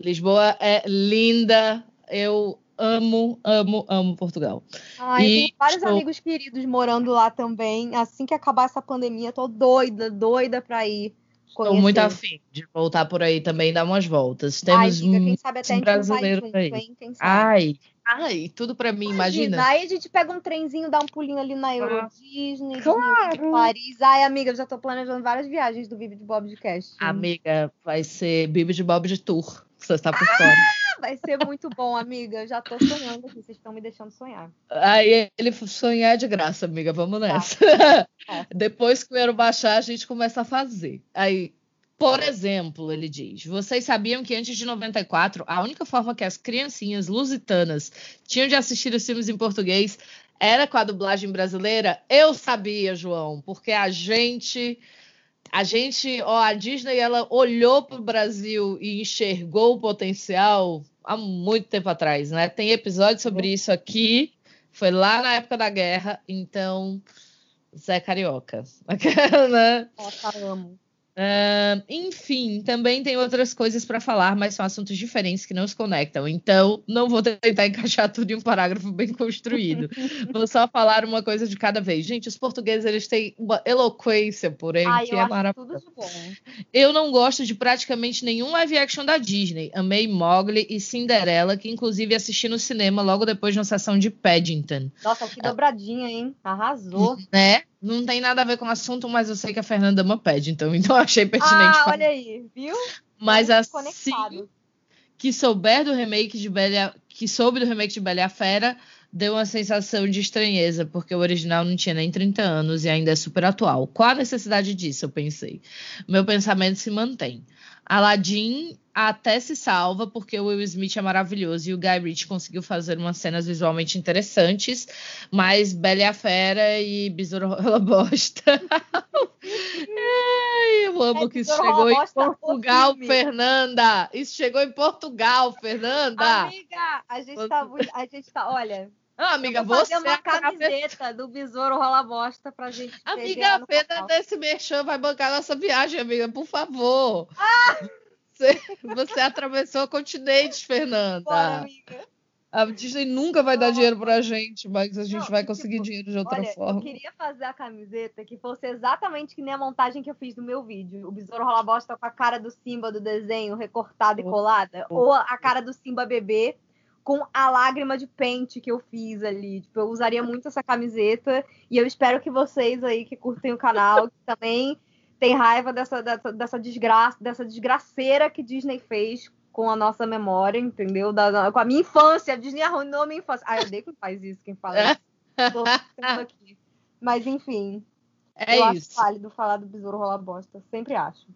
Lisboa é linda. Eu amo, amo, amo Portugal. Ai, E, tenho vários tipo- amigos queridos morando lá também. Assim que acabar essa pandemia, tô doida, doida pra ir. Estou Conhecer. muito afim de voltar por aí também, dar umas voltas. Ai, Temos amiga, quem sabe até a gente não vai brasileiros junto, aí. hein? Quem sabe? Ai, ai, tudo pra mim, imagina. Aí a gente pega um trenzinho, dá um pulinho ali na Euro Ah, Disney, claro. Disney Paris. Ai, amiga, eu já tô planejando várias viagens do Vive de Bob de Cast. Amiga, vai ser Bibi de Bob de Tour. Você está por fora. Vai ser muito bom, amiga. Eu já tô sonhando aqui. Vocês estão me deixando sonhar. Aí ele sonhar é de graça, amiga. Vamos nessa. (laughs) É. Depois que o euro baixar, a gente começa a fazer. Aí, por exemplo, ele diz: vocês sabiam que antes de 94, a única forma que as criancinhas lusitanas tinham de assistir os filmes em português era com a dublagem brasileira? Eu sabia, João, porque a gente. A gente, ó, a Disney, ela olhou para o Brasil e enxergou o potencial há muito tempo atrás, né? Tem episódio sobre isso aqui, foi lá na época da guerra, então Zé Carioca, (laughs) né? Nossa, amo. Ah, enfim, também tem outras coisas para falar, mas são assuntos diferentes que não se conectam. Então, não vou tentar (laughs) encaixar tudo em um parágrafo bem construído. vou só falar uma coisa de cada vez. Gente, os portugueses eles têm uma eloquência, porém, Ai, que eu é maravilhosa. Eu não gosto de praticamente nenhum live action da Disney. Amei Mowgli e Cinderela, que inclusive assisti no cinema logo depois de uma sessão de Paddington. Nossa, que dobradinha, hein? Arrasou. Né? Não tem nada a ver com o assunto, mas eu sei que a Fernanda ama Paddington, (laughs) então eu achei pertinente Ah, falar. olha aí, viu? Mas Estamos assim que souber do remake de Bela, que soube do remake de Bela e a Fera, deu uma sensação de estranheza, porque o original não tinha nem 30 anos e ainda é super atual. Qual a necessidade disso? Eu pensei. Meu pensamento se mantém. Aladdin até se salva porque o Will Smith é maravilhoso e o Guy Ritchie conseguiu fazer umas cenas visualmente interessantes, mas Bela e a Fera e Besouro Rola Bosta. (laughs) Ai, eu amo É, que isso chegou em o Portugal. Fernanda. Isso chegou em Portugal, Fernanda. Amiga, a gente tá muito. A gente tá. Olha, Ah, amiga, Eu vou fazer você uma é camiseta do Besouro Rola Bosta pra gente. Amiga, a pena desse merchan vai bancar nossa viagem, amiga, por favor. Ah! Você, você atravessou continentes, Fernanda. Bora, amiga. A Disney nunca vai dar dinheiro pra gente, mas a gente Não, vai e, conseguir tipo, dinheiro de outra Olha, forma. eu queria fazer a camiseta que fosse exatamente que nem a montagem que eu fiz do meu vídeo. O Besouro Rola Bosta com a cara do Simba do desenho recortada e Oh, colada. oh. Ou a cara do Simba bebê com a lágrima de pente que eu fiz ali. Tipo, eu usaria muito essa camiseta. E eu espero que vocês aí que curtem o canal que (laughs) também tem raiva dessa, dessa, dessa desgraça, dessa desgraceira que Disney fez com a nossa memória, entendeu? Da- da- com a minha infância. A Disney arruinou a minha infância. Ah, eu odeio quem faz isso, quem fala isso. Tô aqui. (laughs) Mas enfim, É eu isso. acho válido falar do Besouro Rola Bosta. Sempre acho.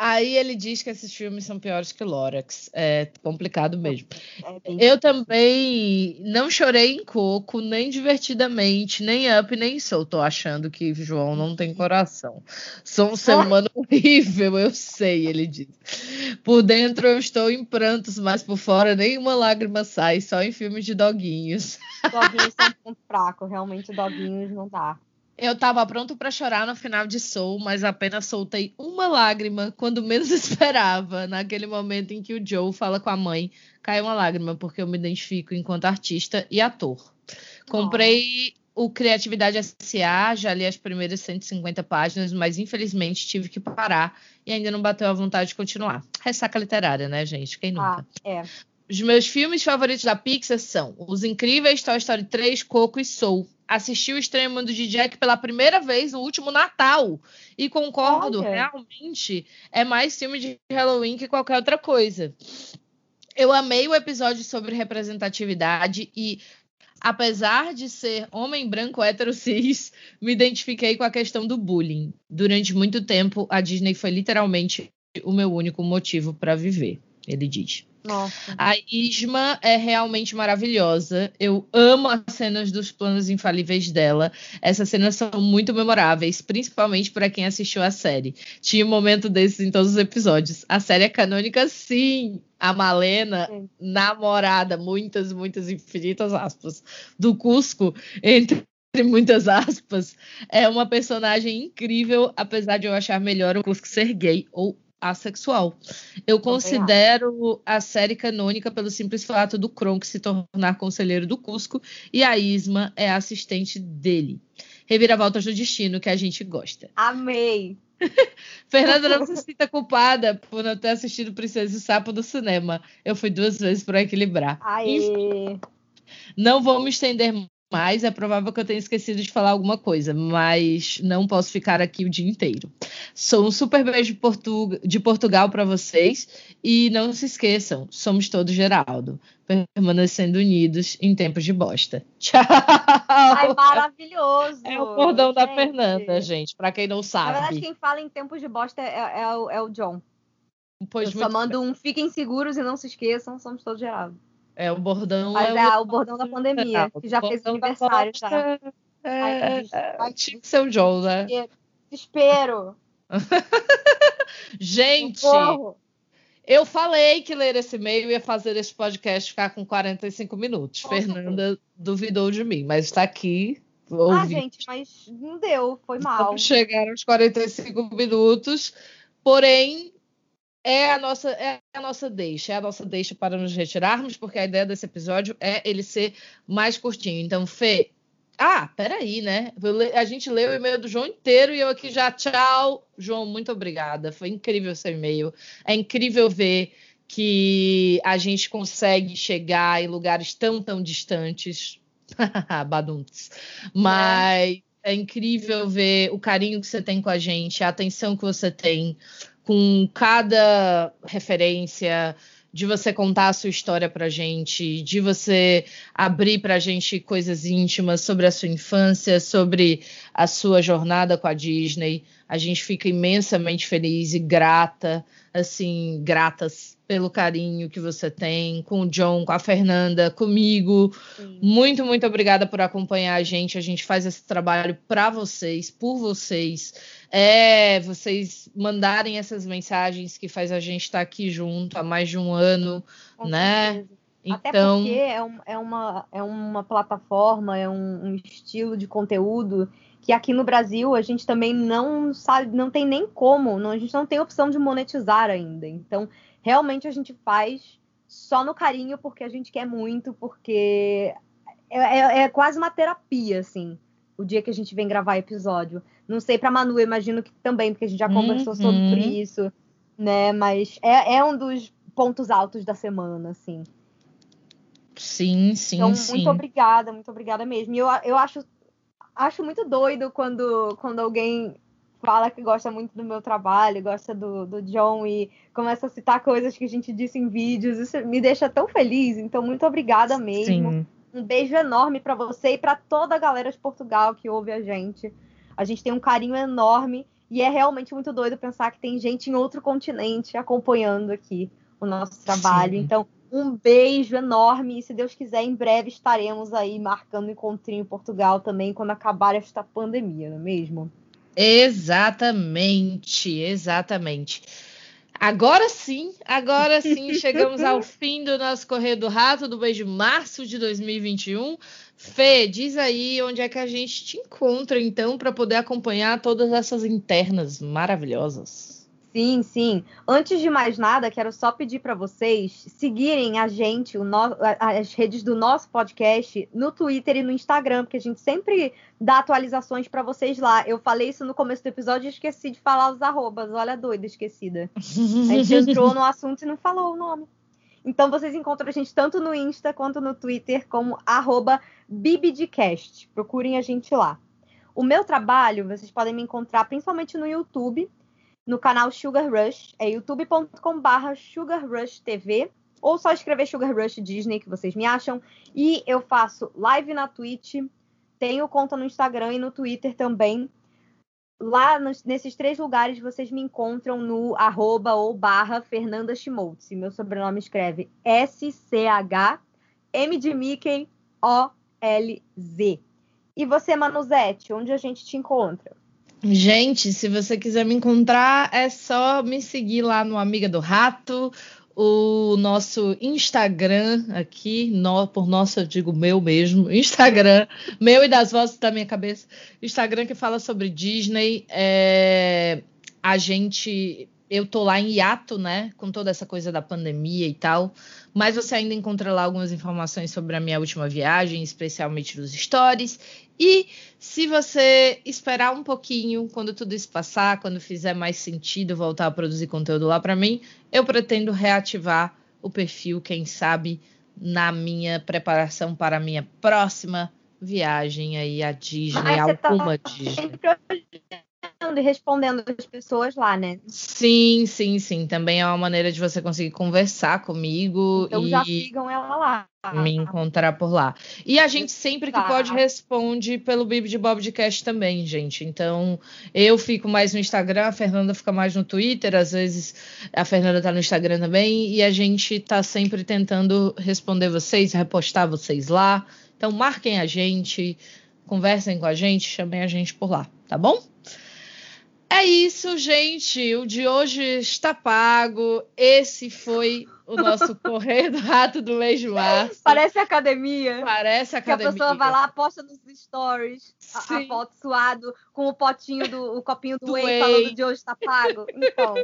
Aí ele diz que esses filmes são piores que Lorax. É complicado mesmo. É bem- Eu também não chorei em Coco, nem divertidamente, nem Up, nem Soul. Tô achando que João não tem coração. Sou um ser humano horrível, eu sei, ele diz. Por dentro eu estou em prantos, mas por fora nenhuma lágrima sai, só em filmes de doguinhos. Doguinhos são um ponto fraco. Realmente, doguinhos não dá. Eu tava pronto pra chorar no final de Soul, mas apenas soltei uma lágrima quando menos (laughs) esperava, naquele momento em que o Joe fala com a mãe, cai uma lágrima porque eu me identifico enquanto artista e ator. Comprei o Criatividade SA, já li as primeiras 150 páginas, mas infelizmente tive que parar e ainda não bateu a vontade de continuar. Ressaca literária, né, gente? Quem nunca? Ah, é. Os meus filmes favoritos da Pixar são Os Incríveis, Toy Story 3, Coco e Soul. Assisti o Estranho Mundo de Jack pela primeira vez no último Natal. E concordo, Olha. realmente é mais filme de Halloween que qualquer outra coisa. Eu amei o episódio sobre representatividade e, apesar de ser homem branco hétero cis, me identifiquei com a questão do bullying. Durante muito tempo, a Disney foi literalmente o meu único motivo para viver, ele diz. Nossa. A Isma é realmente maravilhosa. Eu amo as cenas dos planos infalíveis dela. Essas cenas são muito memoráveis, principalmente para quem assistiu a série. Tinha um momento desses em todos os episódios. A série é canônica, sim. A Malena, Sim. namorada, muitas, muitas infinitas aspas, do Cusco, entre muitas aspas, é uma personagem incrível, apesar de eu achar melhor o Cusco ser gay ou assexual. Eu Também considero a série canônica pelo simples fato do Kronk se tornar conselheiro do Cusco e a Isma é a assistente dele. Reviravoltas do destino que a gente gosta. Amei. (laughs) Fernanda não se sinta culpada por não ter assistido Princesa e Sapo no cinema. Eu fui duas vezes para equilibrar. Aê. Não vou me estender mais, é provável que eu tenha esquecido de falar alguma coisa, mas não posso ficar aqui o dia inteiro. Sou um super beijo de, Portu- de Portugal para vocês e não se esqueçam, somos todos Geraldo, permanecendo unidos em tempos de bosta. (laughs) Tchau! Ai, maravilhoso. É o cordão da gente. Fernanda, gente, para quem não Na verdade, sabe. quem fala em tempos de bosta é, é o, é o John. Pois Eu só mando um fiquem seguros e não se esqueçam, somos todos gerados. É, o bordão Mas é, é o bordão da pandemia, que já fez aniversário já. É, Ai, é, ai, tinha que ser o John, né? Desespero. (laughs) Gente, Socorro. eu falei que ler esse e-mail ia fazer esse podcast ficar com 45 minutos. Fernanda duvidou de mim, mas está aqui. Ah, ouvi. gente, mas não deu, foi mal. Vamos chegar aos 45 minutos, porém é a nossa é a nossa deixa, é a nossa deixa para nos retirarmos, porque a ideia desse episódio é ele ser mais curtinho. Então, Fê, ah, peraí, né? A gente leu o e-mail do João inteiro e eu aqui já tchau. João, muito obrigada. Foi incrível seu e-mail. É incrível ver que a gente consegue chegar em lugares tão, tão distantes. (laughs) Baduntos. Mas é incrível ver o carinho que você tem com a gente, a atenção que você tem com cada referência, de você contar a sua história pra gente, de você abrir pra gente coisas íntimas sobre a sua infância, sobre a sua jornada com a Disney. A gente fica imensamente feliz e grata, assim, gratas pelo carinho que você tem com o John, com a Fernanda, comigo. Sim. Muito, muito obrigada por acompanhar a gente. A gente faz esse trabalho para vocês, por vocês. É vocês mandarem essas mensagens que faz a gente estar aqui junto há mais de um ano, Com né? certeza. Até Então, porque é, um- é uma, é uma plataforma, é um, um estilo de conteúdo que aqui no Brasil a gente também não sabe, não tem nem como, não- a gente não tem opção de monetizar ainda. Então, realmente a gente faz só no carinho porque a gente quer muito, porque é, é- é quase uma terapia, assim, o dia que a gente vem gravar episódio. Não sei pra Manu, imagino que também, porque a gente já conversou Uhum. sobre isso, né? Mas é, é um dos pontos altos da semana, assim. Sim, sim, Então, sim. muito obrigada, muito obrigada mesmo. E eu, eu acho, acho muito doido quando, quando alguém fala que gosta muito do meu trabalho, gosta do, do John e começa a citar coisas que a gente disse em vídeos. Isso me deixa tão feliz. Então, muito obrigada mesmo. Sim. Um beijo enorme para você e para toda a galera de Portugal que ouve a gente. A gente tem um carinho enorme e é realmente muito doido pensar que tem gente em outro continente acompanhando aqui o nosso trabalho. Sim. Então, um beijo enorme e se Deus quiser, em breve estaremos aí marcando encontrinho em Portugal também quando acabar esta pandemia, não é mesmo? Exatamente, exatamente. Agora sim, agora sim, (laughs) chegamos ao fim do nosso Correio do Rato do mês de março de 2021. Fê, diz aí onde é que a gente te encontra, então, para poder acompanhar todas essas internas maravilhosas. Sim, sim. Antes de mais nada, quero só pedir para vocês seguirem a gente, no- a- as redes do nosso podcast no Twitter e no Instagram, porque a gente sempre dá atualizações para vocês lá. Eu falei isso no começo do episódio e esqueci de falar os arrobas. Olha, doida, esquecida. A gente (laughs) entrou no assunto e não falou o nome. Então vocês encontram a gente tanto no Insta quanto no Twitter como arroba Bibidcast. Procurem a gente lá. O meu trabalho, vocês podem me encontrar principalmente no YouTube, no canal Sugar Rush, é youtube.com/barra Sugar Rush TV, ou só escrever Sugar Rush Disney que vocês me acham. E eu faço live na Twitch, tenho conta no Instagram e no Twitter também. Lá nos- nesses três lugares vocês me encontram no arroba ou barra Fernanda Schmoltz. Meu sobrenome escreve S-C-H-M de Mickey O-L-Z. E você, Manuzete, onde a gente te encontra? Gente, se você quiser me encontrar, é só me seguir lá no Amiga do Rato, o nosso Instagram aqui, no- por nosso, eu digo meu mesmo, (laughs) Instagram, meu e das vozes da minha cabeça, Instagram que fala sobre Disney. é, a gente, eu tô lá em hiato, né, com toda essa coisa da pandemia e tal, mas você ainda encontra lá algumas informações sobre a minha última viagem, especialmente nos stories. E se você esperar um pouquinho, quando tudo isso passar, quando fizer mais sentido voltar a produzir conteúdo lá para mim, eu pretendo reativar o perfil, quem sabe, na minha preparação para a minha próxima viagem aí à Disney, você tá alguma Disney. Olhando e respondendo as pessoas lá, né? Sim, sim, sim. Também é uma maneira de você conseguir conversar comigo Então e já sigam ela lá. me encontrar por lá. E a gente sempre que pode responde pelo Bibi de Bobcast também, gente. Então, eu fico mais no Instagram, a Fernanda fica mais no Twitter, às vezes a Fernanda tá no Instagram também, e a gente tá sempre tentando responder vocês, repostar vocês lá. Então, marquem a gente, conversem com a gente, chamem a gente por lá, tá bom? É isso, gente. O de hoje está pago. Esse foi o nosso (laughs) Correio do Rato do mês de março. Parece academia. Parece Que a academia. pessoa vai lá, posta nos stories a, a foto suado com o potinho do o copinho do, Do whey, whey. falando de hoje tá pago. (laughs) Então,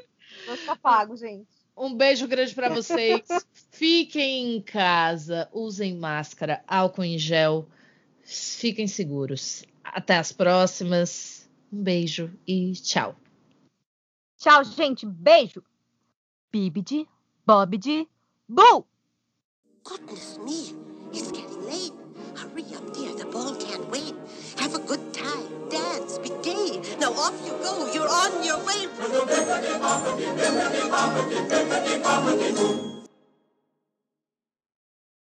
hoje tá pago, gente. Um beijo grande para vocês. (laughs) Fiquem em casa, usem máscara, álcool em gel. Fiquem seguros. Até as próximas. Um beijo e tchau. Tchau, gente. Beijo. Bibidi, Bobidi, Boo! Goodness me, it's getting late. Hurry up, dear. The ball can't wait. Have a good time. Dance. Be gay. Now off you go. You're on your way.